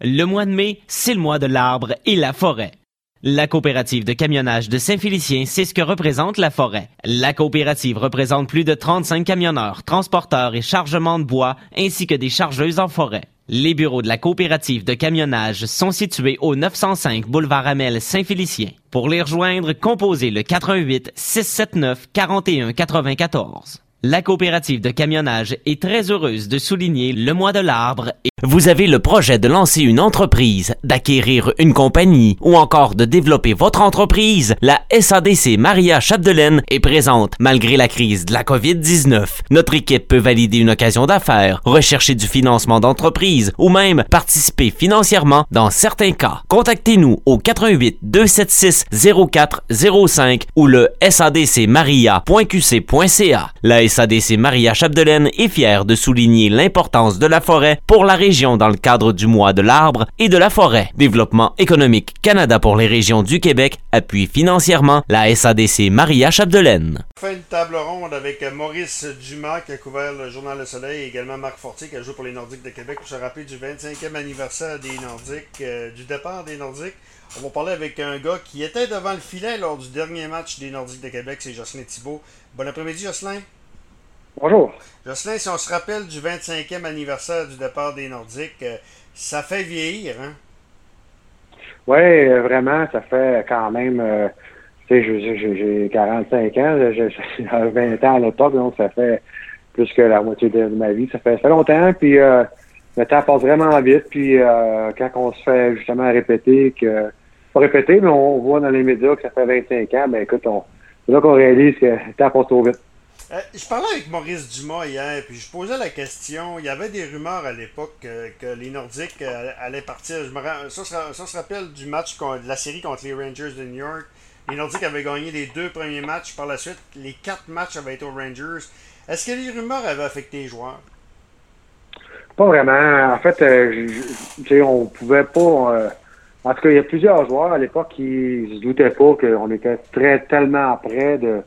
Le mois de mai, c'est le mois de l'arbre et la forêt. La coopérative de camionnage de Saint-Félicien, c'est ce que représente la forêt. La coopérative représente plus de 35 camionneurs, transporteurs et chargements de bois, ainsi que des chargeuses en forêt. Les bureaux de la coopérative de camionnage sont situés au 905 boulevard Amel Saint-Félicien. Pour les rejoindre, composez le 88 679 41 94. La coopérative de camionnage est très heureuse de souligner le mois de l'arbre et vous avez le projet de lancer une entreprise, d'acquérir une compagnie ou encore de développer votre entreprise, la SADC Maria Chapdelaine est présente malgré la crise de la COVID-19. Notre équipe peut valider une occasion d'affaires, rechercher du financement d'entreprise ou même participer financièrement dans certains cas. Contactez-nous au 88 276 0405 ou le sadcmaria.qc.ca. La SADC Maria Chapdelaine est fière de souligner l'importance de la forêt pour la région dans le cadre du mois de l'arbre et de la forêt. Développement économique Canada pour les régions du Québec appuie financièrement la SADC Maria Chapdelaine. Fait une table ronde avec Maurice Dumas qui a couvert le Journal Le Soleil et également Marc Fortier qui a joué pour les Nordiques de Québec pour se rappeler du 25e anniversaire des Nordiques, euh, du départ des Nordiques. On va parler avec un gars qui était devant le filet lors du dernier match des Nordiques de Québec, c'est Jocelyn Thibault. Bon après-midi, Jocelyn. Bonjour. Jocelyn, si on se rappelle du 25e anniversaire du départ des Nordiques, euh, ça fait vieillir, hein? Oui, euh, vraiment, ça fait quand même. Euh, tu sais, j'ai 45 ans, j'ai 20 ans à l'époque, donc ça fait plus que la moitié de ma vie. Ça fait, ça fait longtemps, puis le temps passe vraiment vite. Puis quand on se fait justement répéter que. Pas répéter, mais on voit dans les médias que ça fait 25 ans, ben écoute, on, c'est là qu'on réalise que le temps passe trop vite. Euh, je parlais avec Maurice Dumas hier, puis je posais la question. Il y avait des rumeurs à l'époque que, les Nordiques euh, allaient partir. Je me, ça, ça, se rappelle du match de la série contre les Rangers de New York. Les Nordiques avaient gagné les deux premiers matchs. Par la suite, les quatre matchs avaient été aux Rangers. Est-ce que les rumeurs avaient affecté les joueurs? Pas vraiment. En fait, euh, on pouvait pas. en tout cas, il y a plusieurs joueurs à l'époque qui se doutaient pas qu'on était très tellement près de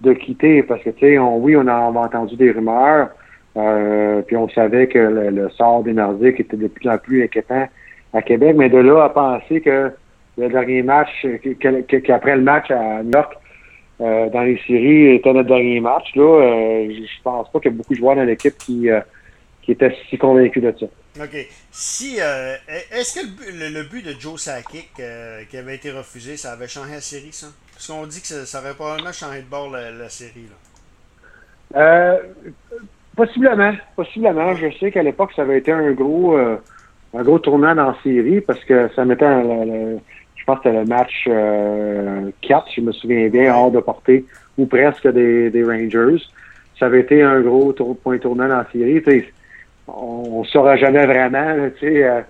de quitter parce que, tu sais, on, oui, on a, entendu des rumeurs, euh, puis on savait que le, sort des Nordiques était de plus en plus inquiétant à Québec, mais de là à penser que le dernier match, qu'après le match à New York, euh, dans les séries, était notre dernier match, là, euh, je pense pas qu'il y a beaucoup de joueurs dans l'équipe qui, qui étaient si convaincus de ça. OK. Si, est-ce que le, but de Joe Sakic qui avait été refusé, ça avait changé la série, ça? Parce qu'on dit que ça, aurait probablement changé de bord la, série. Euh, possiblement. Possiblement. Je sais qu'à l'époque, ça avait été un gros euh, un gros tournant dans la série parce que ça mettait un, je pense que c'était le match euh, 4, je me souviens bien, hors de portée, ou presque des, Rangers. Ça avait été un gros point tournant dans la série. on ne saura jamais vraiment. Sais,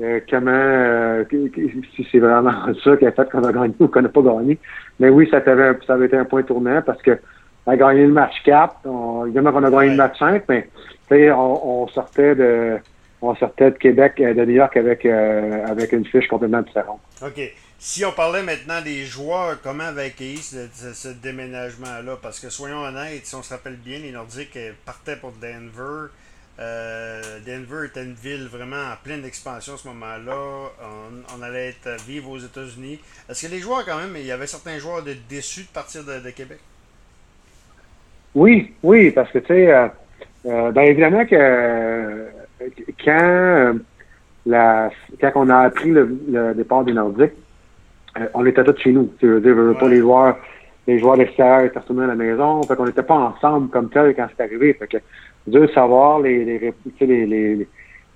euh, comment, euh, si c'est vraiment ça qui a fait qu'on a gagné ou qu'on n'a pas gagné. Mais oui, ça avait, ça avait été un point tournant parce que on a gagné le match 4. On, évidemment qu'on a gagné le match 5, mais on, on, sortait de on sortait de Québec, euh, de New York avec, avec une fiche complètement différente. OK. Si on parlait maintenant des joueurs, comment avaient accueilli ce, ce déménagement-là? Parce que soyons honnêtes, si on se rappelle bien, les Nordiques partaient pour Denver. Euh, Denver était une ville vraiment en pleine expansion à ce moment-là. On, allait être vivre aux États-Unis. Est-ce que les joueurs, quand même, il y avait certains joueurs de déçus de partir de, Québec? Oui, oui, parce que, tu sais, euh, euh, ben, évidemment que quand, la, quand on a appris le, départ des Nordiques, on était tous chez nous. Tu veux dire, pas les joueurs les joueurs d'extérieur étaient retournés à la maison. Fait qu'on n'était pas ensemble comme tel quand c'est arrivé. Fait que de savoir les, les, les, les,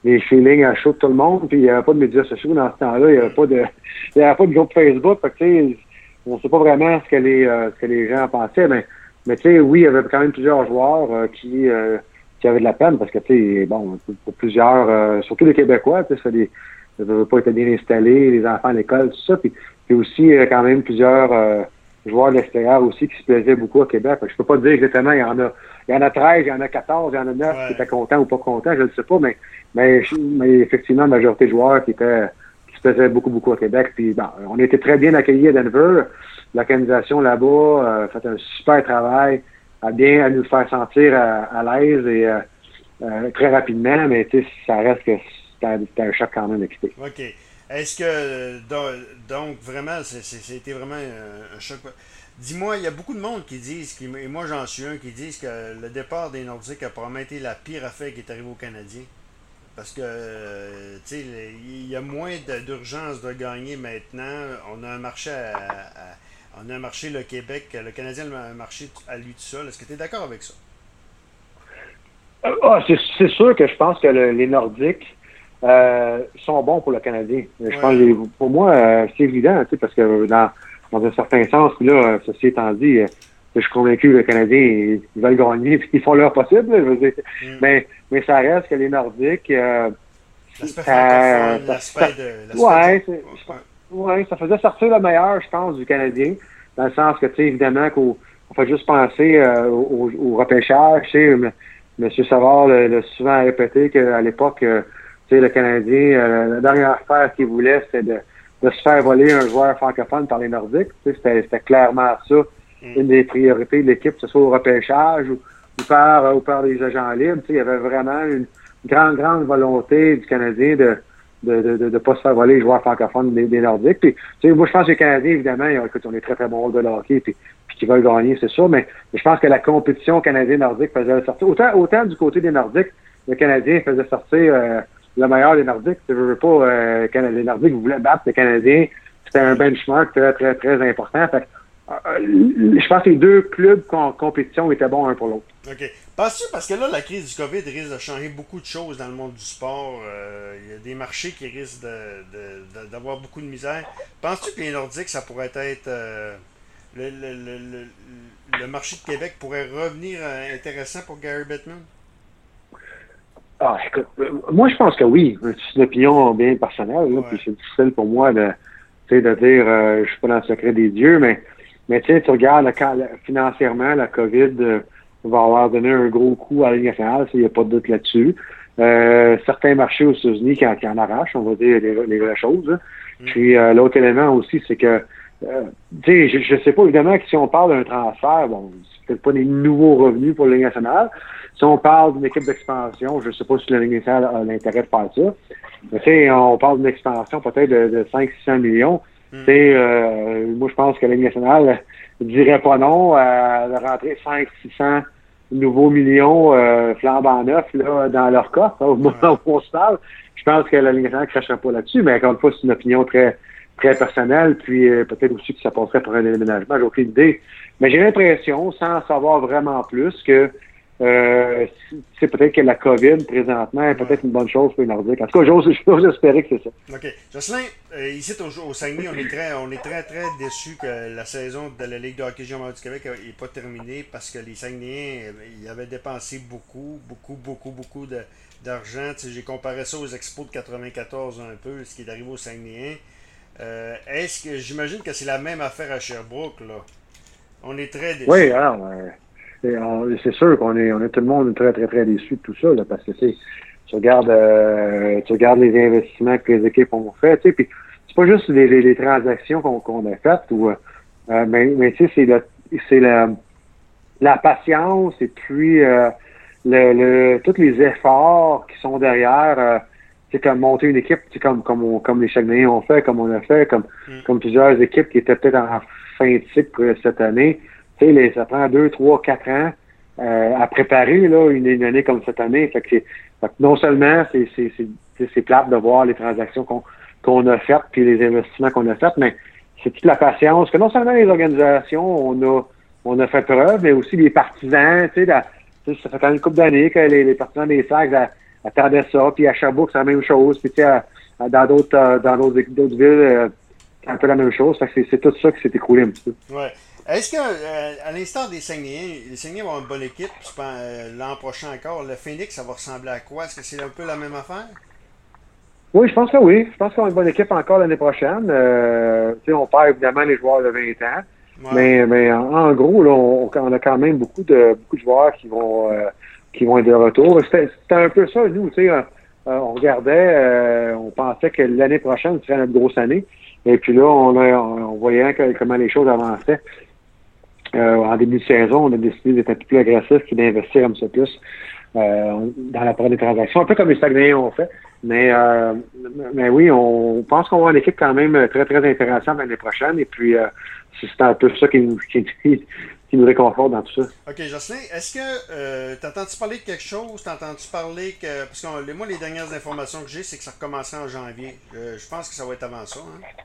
les feelings à chaud de tout le monde. Puis il n'y avait pas de médias sociaux dans ce temps-là. Il n'y avait pas de il y avait pas de groupe Facebook. Fait que, on ne sait pas vraiment ce que les, euh, ce que les gens pensaient. Mais, mais tu sais, oui, il y avait quand même plusieurs joueurs euh, qui, euh, qui avaient de la peine parce que, tu sais, bon, pour plusieurs, surtout les Québécois, tu sais, des, ne pas être bien installés, les enfants à l'école, tout ça. Puis, puis aussi, quand même plusieurs joueurs de l'extérieur aussi qui se plaisaient beaucoup au Québec. Je peux pas dire exactement, il y en a, il y en a 13, il y en a 14, il y en a 9 qui étaient contents ou pas contents, je ne sais pas, mais, mais, mais, effectivement, la majorité de joueurs qui étaient qui se plaisaient beaucoup, beaucoup au Québec. Puis bon, on était très bien accueillis à Denver. L'organisation là-bas a fait un super travail à bien à nous faire sentir à, l'aise et euh, euh, très rapidement, mais tu sais, ça reste que c'était un choc quand même excité. OK. Est-ce que, donc, vraiment, c'était vraiment un choc? Dis-moi, il y a beaucoup de monde qui disent, et moi j'en suis un, qui disent que le départ des Nordiques a probablement été la pire affaire qui est arrivée aux Canadiens. Parce que, tu sais, il y a moins d'urgence de gagner maintenant. On a un marché à, on a un marché, le Québec, le Canadien a un marché à lui tout seul. Est-ce que tu es d'accord avec ça? Euh, ah, c'est sûr que je pense que les Nordiques euh, sont bons pour le Canadien. Je pense pour moi, euh, c'est évident, parce que dans, dans un certain sens, là, ceci étant dit, je suis convaincu que les Canadiens, ils veulent gagner, puis ils font leur possible, je veux dire. Mm. Mais, mais ça reste que les Nordiques. Euh, ça, de, ouais, ouais, ça faisait sortir le meilleur, je pense, du Canadien. Dans le sens que, tu sais, évidemment, qu'on on fait juste penser euh, au, au, repêchage. Tu sais, M. Savard l'a souvent répété qu'à l'époque, euh, tu sais, le Canadien, euh, la dernière affaire qu'il voulait, c'était de, de, se faire voler un joueur francophone par les Nordiques. Tu sais, c'était clairement ça Mm. une des priorités de l'équipe, que ce soit au repêchage ou, par, ou par les agents libres. il y avait vraiment une grande, grande volonté du Canadien de de ne de, de, pas se faire voler les joueurs francophones des, des Nordiques. Puis, moi, je pense que les Canadiens, évidemment, écoute, on est très, très bon de hockey, puis, puis qu'ils veulent gagner, c'est sûr, mais, je pense que la compétition canadienne-nordique faisait sortir. Autant, autant du côté des Nordiques, le Canadien faisait sortir euh, le meilleur des Nordiques. Je veux pas, euh, les Nordiques voulaient battre les Canadiens. C'était un benchmark très, très, très important. Fait euh, je pense que les deux clubs en compétition étaient bons un pour l'autre. OK. Penses-tu, parce que là, la crise du COVID risque de changer beaucoup de choses dans le monde du sport. Euh, il y a des marchés qui risquent d'avoir beaucoup de misère. Penses-tu que les Nordiques, ça pourrait être. Euh, le, le, le, marché de Québec pourrait revenir intéressant pour Gary Bettman? Ah, écoute, moi, je pense que oui. C'est une opinion bien personnelle. Puis c'est difficile pour moi de, de dire, je suis pas dans le secret des dieux, mais mais tu regardes financièrement, la COVID euh, va avoir donné un gros coup à la Ligue nationale, il n'y a pas de doute là-dessus. Euh, certains marchés aux États-Unis qui, en arrachent, on va dire les, vraies choses. Hein. Mm. Puis euh, l'autre élément aussi, c'est que tu sais, je, ne sais pas, évidemment que si on parle d'un transfert, bon, c'est peut-être pas des nouveaux revenus pour la Ligue nationale. Si on parle d'une équipe d'expansion, je ne sais pas si la Ligue nationale a l'intérêt de faire ça. Mais tu sais, on parle d'une expansion peut-être de, de 500-600 millions. Euh, moi, je pense que la Ligue nationale dirait pas non à rentrer 500-600 nouveaux millions euh, flambant neufs là, dans leur coffre au moment où on se parle. Je pense que la Ligue nationale ne cracherait pas là-dessus, mais encore une fois, c'est une opinion très très personnelle, puis euh, peut-être aussi que ça passerait pour un déménagement, j'ai aucune idée. Mais j'ai l'impression, sans savoir vraiment plus, que euh, c'est peut-être que la COVID, présentement, est peut-être une bonne chose pour les Nordiques. En tout cas, j'ose espérer que c'est ça. OK. Jocelyn, euh, ici, au, au on est très, on est très, très déçus que la saison de la Ligue de hockey junior du Québec n'est pas terminée parce que les Saguenayens, ils avaient dépensé beaucoup, beaucoup, beaucoup, beaucoup d'argent. J'ai comparé ça aux Expos de 94 un peu, ce qui est arrivé aux Saguenayens. Euh, Est-ce que j'imagine que c'est la même affaire à Sherbrooke, là? On est très déçus. Oui, alors, c'est sûr qu'on est, on est tout le monde très, très, très déçu de tout ça, parce que tu regardes, euh, tu regardes les investissements que les équipes ont fait, tu sais, puis c'est pas juste les, transactions qu'on a faites, euh, mais, c'est la, la patience et puis le, le, tous les efforts qui sont derrière. C'est comme monter une équipe, comme comme comme les Chagnés ont fait, comme on a fait, comme mm. comme plusieurs équipes qui étaient peut-être en fin de cycle cette année tu sais, ça prend deux, trois, quatre ans euh, à préparer là, une, année comme cette année. Fait que, fait que non seulement c'est, c'est, c'est, c'est plate de voir les transactions qu'on, qu'on a faites puis les investissements qu'on a faits, mais c'est toute la patience que non seulement les organisations, on a on a fait preuve, mais aussi les partisans, tu sais, ça fait quand même une couple d'années que les, les partisans des sacs attendaient ça, puis à Sherbrooke, c'est la même chose, puis tu sais, dans d'autres euh, dans d'autres, villes, euh, c'est un peu la même chose. Fait que c'est, tout ça qui s'est écoulé un petit peu. Ouais. Est-ce qu'à euh, l'instant des Saguenayens, les Saguenayens vont avoir une bonne équipe euh, l'an prochain encore? Le Phoenix, ça va ressembler à quoi? Est-ce que c'est un peu la même affaire? Oui, je pense que oui. Je pense qu'on a une bonne équipe encore l'année prochaine. Euh, on perd évidemment les joueurs de 20 ans. Mais, mais en, gros, là, on, a quand même beaucoup de beaucoup de joueurs qui vont qui vont être de retour. C'était un peu ça, nous, tu sais, on regardait, on pensait que l'année prochaine serait notre grosse année. Et puis là, on, on voyait comment les choses avançaient. Euh, en début de saison, on a décidé d'être un peu plus agressif et d'investir un peu plus euh, dans la part des transactions. Un peu comme les Saguenayens ont fait. Mais, euh, mais oui, on pense qu'on va avoir une équipe quand même très, très intéressante l'année prochaine. Et puis, euh, c'est un peu ça qui nous, qui, qui nous réconforte dans tout ça. OK, Jocelyn, est-ce que euh, t'entends-tu parler de quelque chose? T'entends-tu parler que. Parce que moi, les dernières informations que j'ai, c'est que ça recommencerait en janvier. je pense que ça va être avant ça. Hein?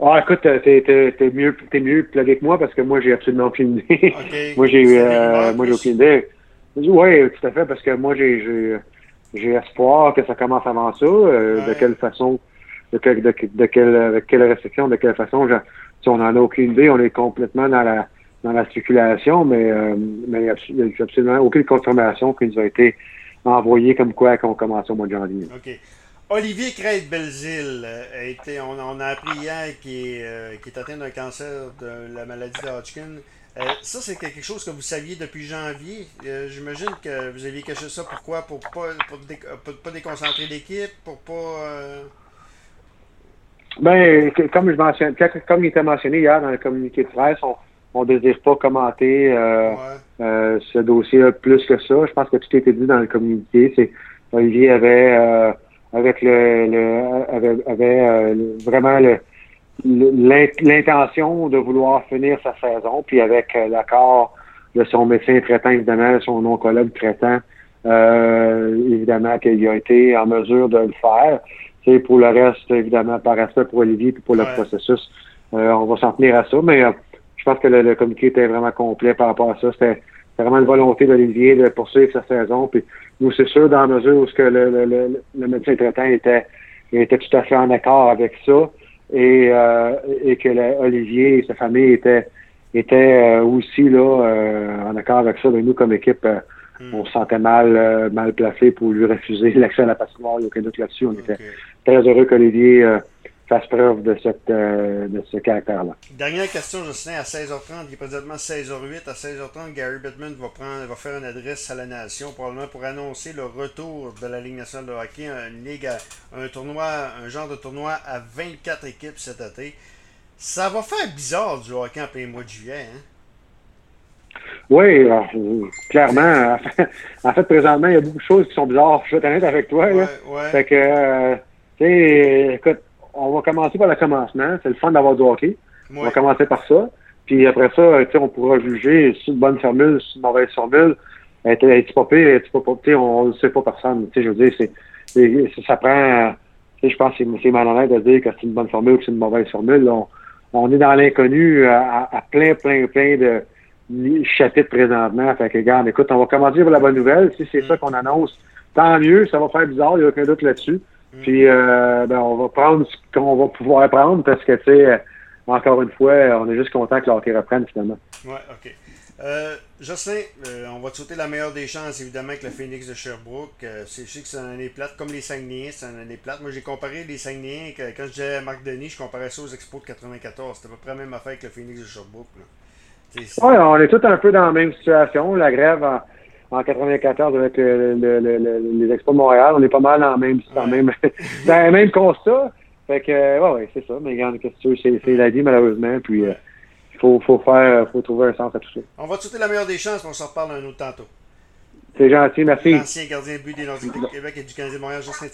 Ah, écoute, t'es, t'es, mieux, t'es mieux que moi parce que moi, j'ai absolument aucune idée. moi, j'ai, euh, moi, j'ai aucune idée. Oui, tout à fait, parce que moi, j'ai, j'ai, j'ai espoir que ça commence avant ça. Euh, de quelle façon, de, quelle, de, de, quelle, avec quelle restriction, de quelle façon, si on n'en a aucune idée, on est complètement dans la, dans la spéculation, mais, euh, mais il n'y a absolument aucune confirmation qui nous a été envoyée comme quoi qu'on commence au mois de janvier. OK. Olivier Crête-Belzile, euh, a été, on, on, a appris hier qu'il est, euh, est, atteint d'un cancer de la maladie de Hodgkin. Euh, ça, c'est quelque chose que vous saviez depuis janvier. J'imagine que vous aviez caché ça. Pourquoi? Pour pas, pour pas déconcentrer l'équipe? Pour pas. Ben, comme, je mentionne, comme il était mentionné hier dans le communiqué de presse, on ne désire pas commenter ce dossier plus que ça. Je pense que tout a été dit dans le communiqué. C'est Olivier avait avec le, le avait, euh, vraiment l'intention de vouloir finir sa saison, puis avec euh, l'accord de son médecin traitant, évidemment, son oncologue traitant, euh, évidemment qu'il a été en mesure de le faire. C'est pour le reste, évidemment, par respect pour Olivier et pour le processus, on va s'en tenir à ça, mais pense que le, communiqué était vraiment complet par rapport à ça. C'était vraiment une volonté d'Olivier de poursuivre sa saison, puis nous, c'est sûr, dans la mesure où ce que le, le, le, médecin traitant était, était tout à fait en accord avec ça et, euh, et que Olivier et sa famille étaient, étaient euh, aussi là euh, en accord avec ça. Mais nous, comme équipe, hmm. on se sentait mal, mal placé pour lui refuser l'accès à la patinoire. Il n'y a aucun doute là-dessus. On était très heureux qu'Olivier fasse preuve de, cette, euh, de ce caractère-là. Dernière question, Justin, à 16h30, il est présentement 16h08. À 16h30, Gary Bettman va, prendre, va faire une adresse à la nation, probablement pour annoncer le retour de la Ligue nationale de hockey, une ligue un tournoi, un genre de tournoi à 24 équipes cet été. Ça va faire bizarre du hockey en plein mois de juillet, hein? Oui, euh, clairement. En fait, présentement, il y a beaucoup de choses qui sont bizarres. Je vais être honnête avec toi. Ouais, ouais. Fait que, euh, tu sais, écoute, on va commencer par le commencement. C'est le fun d'avoir du hockey. On va commencer par ça. Puis après ça, on pourra juger si c'est une bonne formule, si c'est une mauvaise formule. Es-tu pas pire, es-tu pas pire? On ne sait pas personne. je veux dire, c'est, ça prend, je pense que c'est malhonnête de dire que c'est une bonne formule ou que c'est une mauvaise formule. On, est dans l'inconnu à, plein, plein, plein de chapitres présentement. Fait que, regarde, écoute, on va commencer par la bonne nouvelle. Si c'est mm. ça qu'on annonce, tant mieux, ça va faire bizarre, il n'y a aucun doute là-dessus. Mm. Puis, euh, ben, on va prendre ce qu'on va pouvoir prendre parce que, tu sais, euh, encore une fois, on est juste content que l'hockey reprenne finalement. Ouais, OK. Euh, Jocelyn, euh, on va te souhaiter la meilleure des chances, évidemment, avec le Phoenix de Sherbrooke. Euh, je sais que c'est une année plate, comme les Saguenayens, c'est une année plate. Moi, j'ai comparé les Saguenayens, quand je disais Marc Denis, je comparais ça aux Expos de 94. C'était à peu près la même affaire avec le Phoenix de Sherbrooke. Oui, on est tous un peu dans la même situation. La grève en 94 avec les Expos de Montréal. On est pas mal dans, même, même, dans le même constat. Fait que, ouais, ouais, c'est ça. Mais regarde, c'est, c'est la vie, malheureusement. Puis, il euh, faut, faut faire, faut trouver un sens à tout ça. On va te souhaiter la meilleure des chances, mais on s'en reparle un autre tantôt. C'est gentil, merci. L'ancien gardien but des Nordiques du Québec et du Canadien de Montréal, Justin